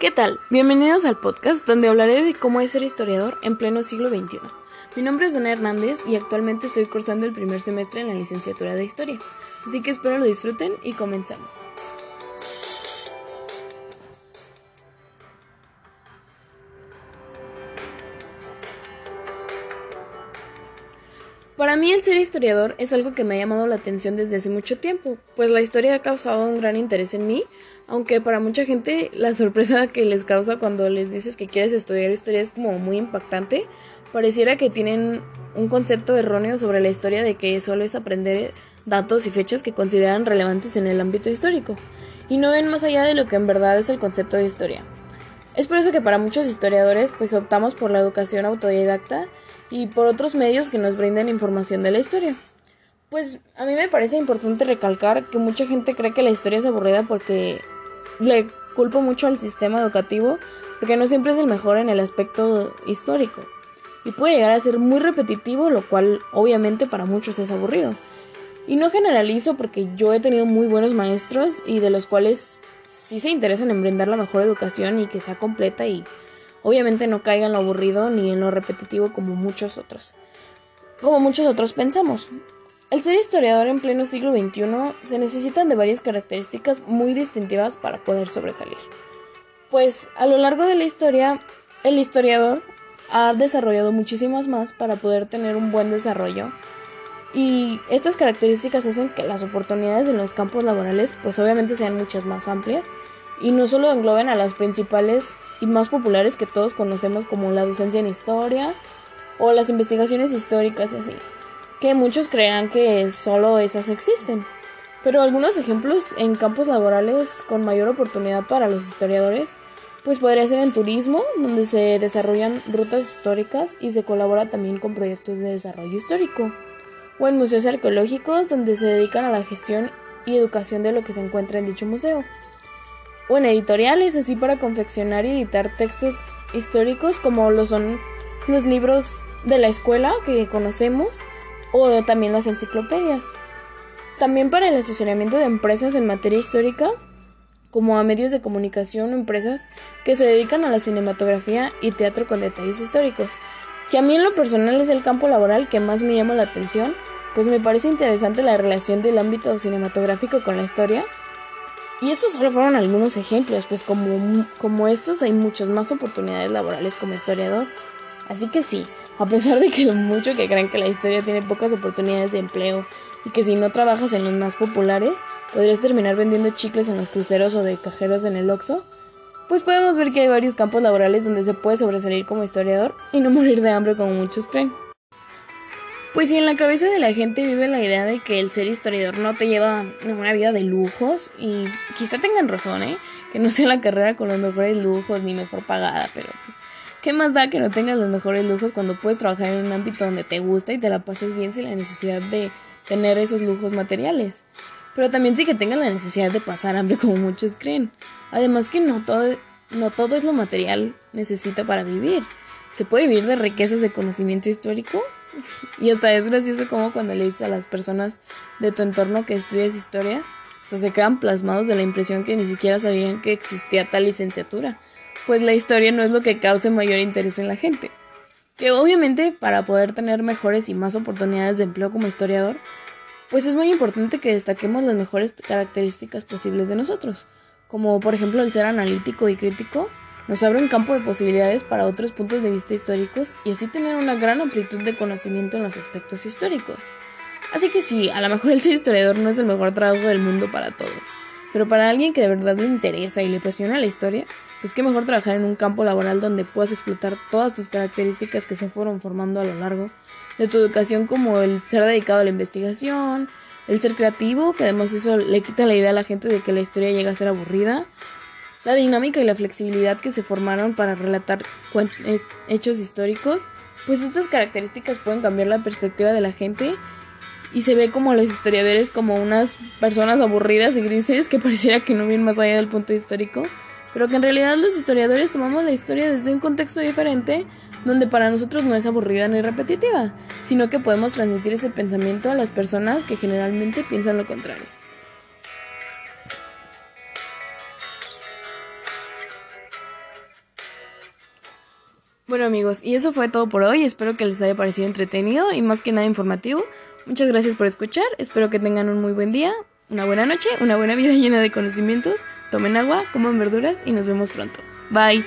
¿Qué tal? Bienvenidos al podcast donde hablaré de cómo es ser historiador en pleno siglo XXI. Mi nombre es Dana Hernández y actualmente estoy cursando el primer semestre en la licenciatura de Historia, así que espero lo disfruten y comenzamos. Para mí el ser historiador es algo que me ha llamado la atención desde hace mucho tiempo, pues la historia ha causado un gran interés en mí, aunque para mucha gente la sorpresa que les causa cuando les dices que quieres estudiar historia es como muy impactante, pareciera que tienen un concepto erróneo sobre la historia de que solo es aprender datos y fechas que consideran relevantes en el ámbito histórico, y no ven más allá de lo que en verdad es el concepto de historia. Es por eso que para muchos historiadores pues optamos por la educación autodidacta y por otros medios que nos brinden información de la historia. Pues a mí me parece importante recalcar que mucha gente cree que la historia es aburrida porque le culpo mucho al sistema educativo porque no siempre es el mejor en el aspecto histórico y puede llegar a ser muy repetitivo, lo cual obviamente para muchos es aburrido. Y no generalizo porque yo he tenido muy buenos maestros y de los cuales sí se interesan en brindar la mejor educación y que sea completa y obviamente no caiga en lo aburrido ni en lo repetitivo como muchos otros. Como muchos otros pensamos. El ser historiador en pleno siglo XXI se necesitan de varias características muy distintivas para poder sobresalir. Pues a lo largo de la historia, el historiador ha desarrollado muchísimas más para poder tener un buen desarrollo y estas características hacen que las oportunidades en los campos laborales pues obviamente sean muchas más amplias y no solo engloben a las principales y más populares que todos conocemos como la docencia en historia o las investigaciones históricas y así, que muchos creerán que solo esas existen. Pero algunos ejemplos en campos laborales con mayor oportunidad para los historiadores, pues podría ser en turismo, donde se desarrollan rutas históricas y se colabora también con proyectos de desarrollo histórico, o en museos arqueológicos, donde se dedican a la gestión y educación de lo que se encuentra en dicho museo o en editoriales, así para confeccionar y editar textos históricos como lo son los libros de la escuela que conocemos o también las enciclopedias. También para el asesoramiento de empresas en materia histórica, como a medios de comunicación o empresas que se dedican a la cinematografía y teatro con detalles históricos, que a mí en lo personal es el campo laboral que más me llama la atención, pues me parece interesante la relación del ámbito cinematográfico con la historia y estos solo fueron algunos ejemplos, pues como, como estos hay muchas más oportunidades laborales como historiador. Así que sí, a pesar de que lo mucho que creen que la historia tiene pocas oportunidades de empleo y que si no trabajas en los más populares, podrías terminar vendiendo chicles en los cruceros o de cajeros en el Oxxo, pues podemos ver que hay varios campos laborales donde se puede sobresalir como historiador y no morir de hambre como muchos creen. Pues si en la cabeza de la gente vive la idea de que el ser historiador no te lleva a una vida de lujos, y quizá tengan razón, ¿eh? Que no sea la carrera con los mejores lujos ni mejor pagada, pero pues, ¿qué más da que no tengas los mejores lujos cuando puedes trabajar en un ámbito donde te gusta y te la pases bien sin la necesidad de tener esos lujos materiales? Pero también sí que tengas la necesidad de pasar hambre como muchos creen. Además que no todo, no todo es lo material necesita para vivir. ¿Se puede vivir de riquezas de conocimiento histórico? Y hasta es gracioso como cuando le dices a las personas de tu entorno que estudias historia, hasta se quedan plasmados de la impresión que ni siquiera sabían que existía tal licenciatura, pues la historia no es lo que cause mayor interés en la gente. Que obviamente para poder tener mejores y más oportunidades de empleo como historiador, pues es muy importante que destaquemos las mejores características posibles de nosotros, como por ejemplo el ser analítico y crítico, nos abre un campo de posibilidades para otros puntos de vista históricos y así tener una gran amplitud de conocimiento en los aspectos históricos. Así que sí, a lo mejor el ser historiador no es el mejor trabajo del mundo para todos, pero para alguien que de verdad le interesa y le apasiona la historia, pues qué mejor trabajar en un campo laboral donde puedas explotar todas tus características que se fueron formando a lo largo de tu educación como el ser dedicado a la investigación, el ser creativo, que además eso le quita la idea a la gente de que la historia llega a ser aburrida, la dinámica y la flexibilidad que se formaron para relatar eh, hechos históricos, pues estas características pueden cambiar la perspectiva de la gente y se ve como los historiadores como unas personas aburridas y grises que pareciera que no vienen más allá del punto histórico, pero que en realidad los historiadores tomamos la historia desde un contexto diferente donde para nosotros no es aburrida ni repetitiva, sino que podemos transmitir ese pensamiento a las personas que generalmente piensan lo contrario. Bueno amigos, y eso fue todo por hoy. Espero que les haya parecido entretenido y más que nada informativo. Muchas gracias por escuchar. Espero que tengan un muy buen día, una buena noche, una buena vida llena de conocimientos. Tomen agua, coman verduras y nos vemos pronto. Bye.